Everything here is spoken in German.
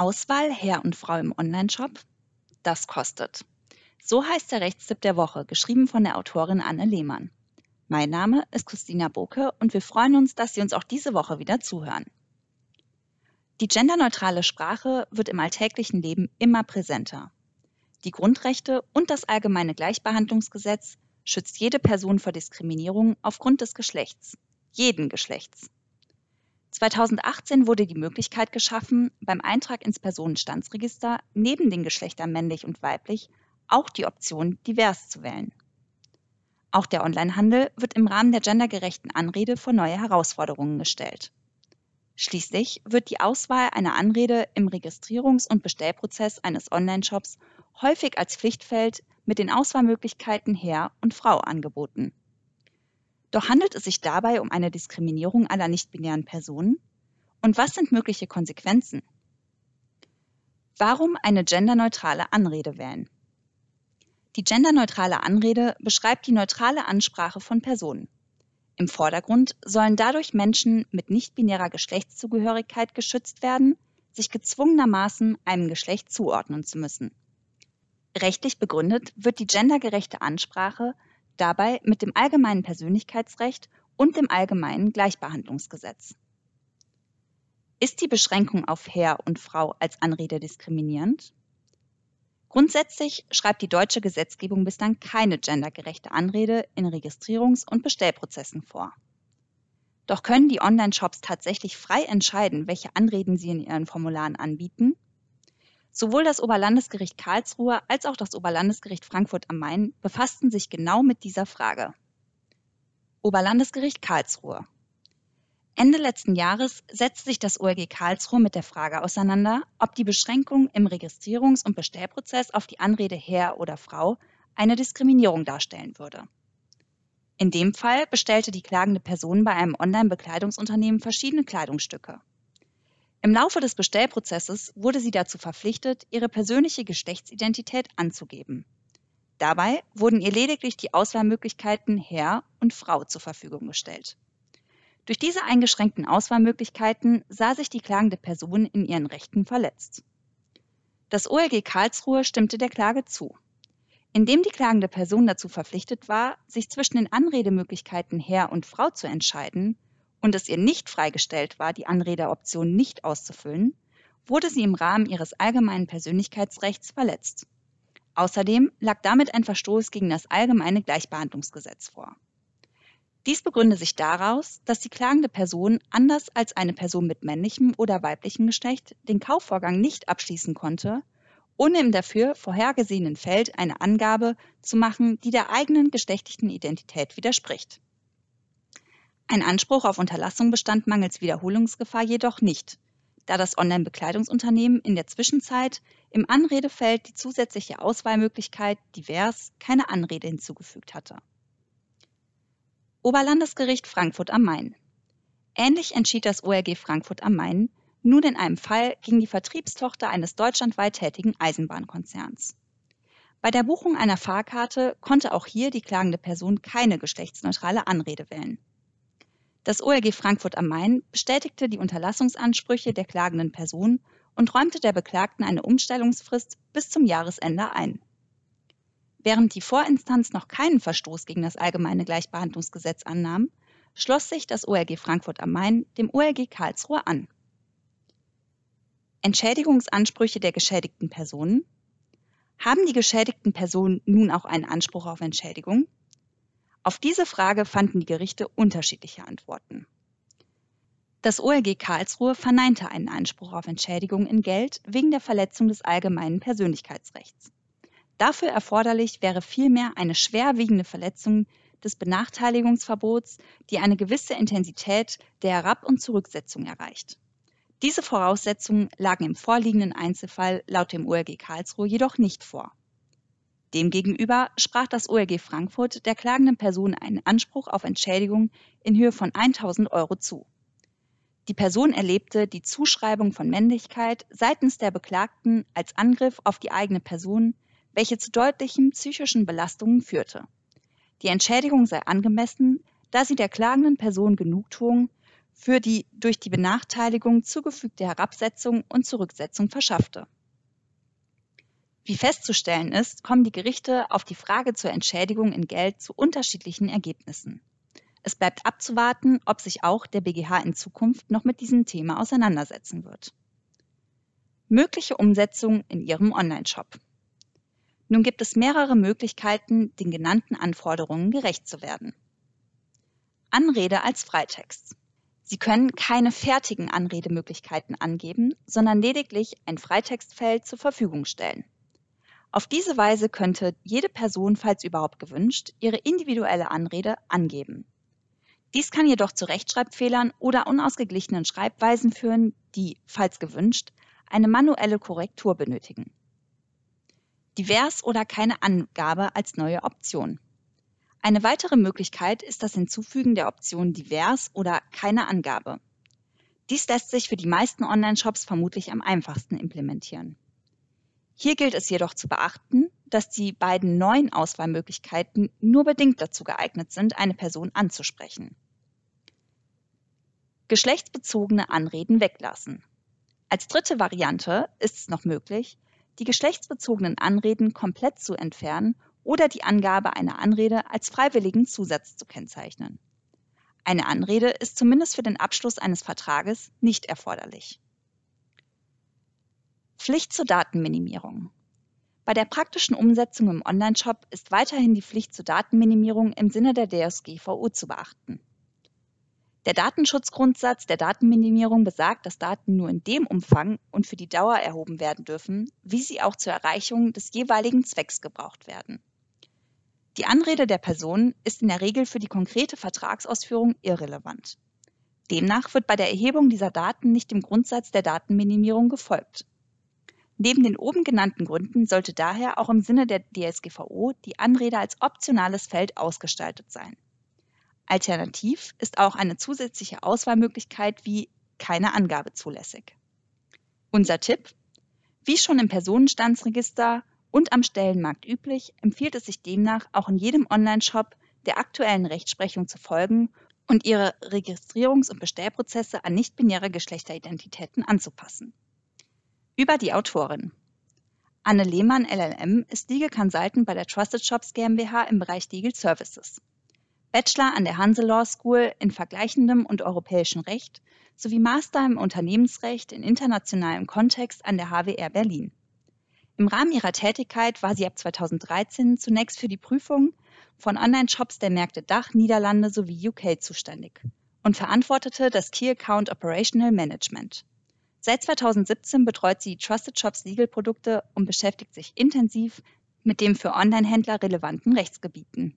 Auswahl Herr und Frau im Onlineshop? Das kostet. So heißt der Rechtstipp der Woche, geschrieben von der Autorin Anne Lehmann. Mein Name ist Christina Boke und wir freuen uns, dass Sie uns auch diese Woche wieder zuhören. Die genderneutrale Sprache wird im alltäglichen Leben immer präsenter. Die Grundrechte und das allgemeine Gleichbehandlungsgesetz schützt jede Person vor Diskriminierung aufgrund des Geschlechts, jeden Geschlechts. 2018 wurde die Möglichkeit geschaffen, beim Eintrag ins Personenstandsregister neben den Geschlechtern männlich und weiblich auch die Option divers zu wählen. Auch der Onlinehandel wird im Rahmen der gendergerechten Anrede vor neue Herausforderungen gestellt. Schließlich wird die Auswahl einer Anrede im Registrierungs- und Bestellprozess eines Online-Shops häufig als Pflichtfeld mit den Auswahlmöglichkeiten Herr und Frau angeboten. Doch handelt es sich dabei um eine Diskriminierung aller nichtbinären Personen? Und was sind mögliche Konsequenzen? Warum eine genderneutrale Anrede wählen? Die genderneutrale Anrede beschreibt die neutrale Ansprache von Personen. Im Vordergrund sollen dadurch Menschen mit nichtbinärer Geschlechtszugehörigkeit geschützt werden, sich gezwungenermaßen einem Geschlecht zuordnen zu müssen. Rechtlich begründet wird die gendergerechte Ansprache dabei mit dem allgemeinen Persönlichkeitsrecht und dem allgemeinen Gleichbehandlungsgesetz. Ist die Beschränkung auf Herr und Frau als Anrede diskriminierend? Grundsätzlich schreibt die deutsche Gesetzgebung bislang keine gendergerechte Anrede in Registrierungs- und Bestellprozessen vor. Doch können die Online-Shops tatsächlich frei entscheiden, welche Anreden sie in ihren Formularen anbieten Sowohl das Oberlandesgericht Karlsruhe als auch das Oberlandesgericht Frankfurt am Main befassten sich genau mit dieser Frage. Oberlandesgericht Karlsruhe. Ende letzten Jahres setzte sich das OLG Karlsruhe mit der Frage auseinander, ob die Beschränkung im Registrierungs- und Bestellprozess auf die Anrede Herr oder Frau eine Diskriminierung darstellen würde. In dem Fall bestellte die klagende Person bei einem Online-Bekleidungsunternehmen verschiedene Kleidungsstücke. Im Laufe des Bestellprozesses wurde sie dazu verpflichtet, ihre persönliche Geschlechtsidentität anzugeben. Dabei wurden ihr lediglich die Auswahlmöglichkeiten Herr und Frau zur Verfügung gestellt. Durch diese eingeschränkten Auswahlmöglichkeiten sah sich die klagende Person in ihren Rechten verletzt. Das OLG Karlsruhe stimmte der Klage zu. Indem die klagende Person dazu verpflichtet war, sich zwischen den Anredemöglichkeiten Herr und Frau zu entscheiden, und es ihr nicht freigestellt war, die Anrederoption nicht auszufüllen, wurde sie im Rahmen ihres allgemeinen Persönlichkeitsrechts verletzt. Außerdem lag damit ein Verstoß gegen das allgemeine Gleichbehandlungsgesetz vor. Dies begründe sich daraus, dass die klagende Person anders als eine Person mit männlichem oder weiblichem Geschlecht den Kaufvorgang nicht abschließen konnte, ohne im dafür vorhergesehenen Feld eine Angabe zu machen, die der eigenen geschlechtlichen Identität widerspricht. Ein Anspruch auf Unterlassung bestand mangels Wiederholungsgefahr jedoch nicht, da das Online-Bekleidungsunternehmen in der Zwischenzeit im Anredefeld die zusätzliche Auswahlmöglichkeit divers keine Anrede hinzugefügt hatte. Oberlandesgericht Frankfurt am Main. Ähnlich entschied das ORG Frankfurt am Main nun in einem Fall gegen die Vertriebstochter eines deutschlandweit tätigen Eisenbahnkonzerns. Bei der Buchung einer Fahrkarte konnte auch hier die klagende Person keine geschlechtsneutrale Anrede wählen. Das OLG Frankfurt am Main bestätigte die Unterlassungsansprüche der klagenden Person und räumte der Beklagten eine Umstellungsfrist bis zum Jahresende ein. Während die Vorinstanz noch keinen Verstoß gegen das allgemeine Gleichbehandlungsgesetz annahm, schloss sich das OLG Frankfurt am Main dem OLG Karlsruhe an. Entschädigungsansprüche der geschädigten Personen Haben die geschädigten Personen nun auch einen Anspruch auf Entschädigung? Auf diese Frage fanden die Gerichte unterschiedliche Antworten. Das OLG Karlsruhe verneinte einen Anspruch auf Entschädigung in Geld wegen der Verletzung des allgemeinen Persönlichkeitsrechts. Dafür erforderlich wäre vielmehr eine schwerwiegende Verletzung des Benachteiligungsverbots, die eine gewisse Intensität der Herab- und Zurücksetzung erreicht. Diese Voraussetzungen lagen im vorliegenden Einzelfall laut dem OLG Karlsruhe jedoch nicht vor. Demgegenüber sprach das OLG Frankfurt der klagenden Person einen Anspruch auf Entschädigung in Höhe von 1000 Euro zu. Die Person erlebte die Zuschreibung von Männlichkeit seitens der Beklagten als Angriff auf die eigene Person, welche zu deutlichen psychischen Belastungen führte. Die Entschädigung sei angemessen, da sie der klagenden Person Genugtuung für die durch die Benachteiligung zugefügte Herabsetzung und Zurücksetzung verschaffte. Wie festzustellen ist, kommen die Gerichte auf die Frage zur Entschädigung in Geld zu unterschiedlichen Ergebnissen. Es bleibt abzuwarten, ob sich auch der BGH in Zukunft noch mit diesem Thema auseinandersetzen wird. Mögliche Umsetzung in Ihrem Onlineshop. Nun gibt es mehrere Möglichkeiten, den genannten Anforderungen gerecht zu werden. Anrede als Freitext. Sie können keine fertigen Anredemöglichkeiten angeben, sondern lediglich ein Freitextfeld zur Verfügung stellen. Auf diese Weise könnte jede Person, falls überhaupt gewünscht, ihre individuelle Anrede angeben. Dies kann jedoch zu Rechtschreibfehlern oder unausgeglichenen Schreibweisen führen, die, falls gewünscht, eine manuelle Korrektur benötigen. Divers oder keine Angabe als neue Option. Eine weitere Möglichkeit ist das Hinzufügen der Option Divers oder keine Angabe. Dies lässt sich für die meisten Online-Shops vermutlich am einfachsten implementieren. Hier gilt es jedoch zu beachten, dass die beiden neuen Auswahlmöglichkeiten nur bedingt dazu geeignet sind, eine Person anzusprechen. Geschlechtsbezogene Anreden weglassen. Als dritte Variante ist es noch möglich, die geschlechtsbezogenen Anreden komplett zu entfernen oder die Angabe einer Anrede als freiwilligen Zusatz zu kennzeichnen. Eine Anrede ist zumindest für den Abschluss eines Vertrages nicht erforderlich. Pflicht zur Datenminimierung. Bei der praktischen Umsetzung im Onlineshop ist weiterhin die Pflicht zur Datenminimierung im Sinne der DSGVO zu beachten. Der Datenschutzgrundsatz der Datenminimierung besagt, dass Daten nur in dem Umfang und für die Dauer erhoben werden dürfen, wie sie auch zur Erreichung des jeweiligen Zwecks gebraucht werden. Die Anrede der Person ist in der Regel für die konkrete Vertragsausführung irrelevant. Demnach wird bei der Erhebung dieser Daten nicht dem Grundsatz der Datenminimierung gefolgt. Neben den oben genannten Gründen sollte daher auch im Sinne der DSGVO die Anrede als optionales Feld ausgestaltet sein. Alternativ ist auch eine zusätzliche Auswahlmöglichkeit wie keine Angabe zulässig. Unser Tipp? Wie schon im Personenstandsregister und am Stellenmarkt üblich, empfiehlt es sich demnach auch in jedem Online-Shop der aktuellen Rechtsprechung zu folgen und ihre Registrierungs- und Bestellprozesse an nicht-binäre Geschlechteridentitäten anzupassen. Über die Autorin. Anne Lehmann LLM ist Legal Consultant bei der Trusted Shops GmbH im Bereich Legal Services. Bachelor an der Hanse Law School in vergleichendem und europäischem Recht sowie Master im Unternehmensrecht in internationalem Kontext an der HWR Berlin. Im Rahmen ihrer Tätigkeit war sie ab 2013 zunächst für die Prüfung von Online-Shops der Märkte Dach, Niederlande sowie UK zuständig und verantwortete das Key Account Operational Management. Seit 2017 betreut sie Trusted Shops Legal Produkte und beschäftigt sich intensiv mit dem für Online-Händler relevanten Rechtsgebieten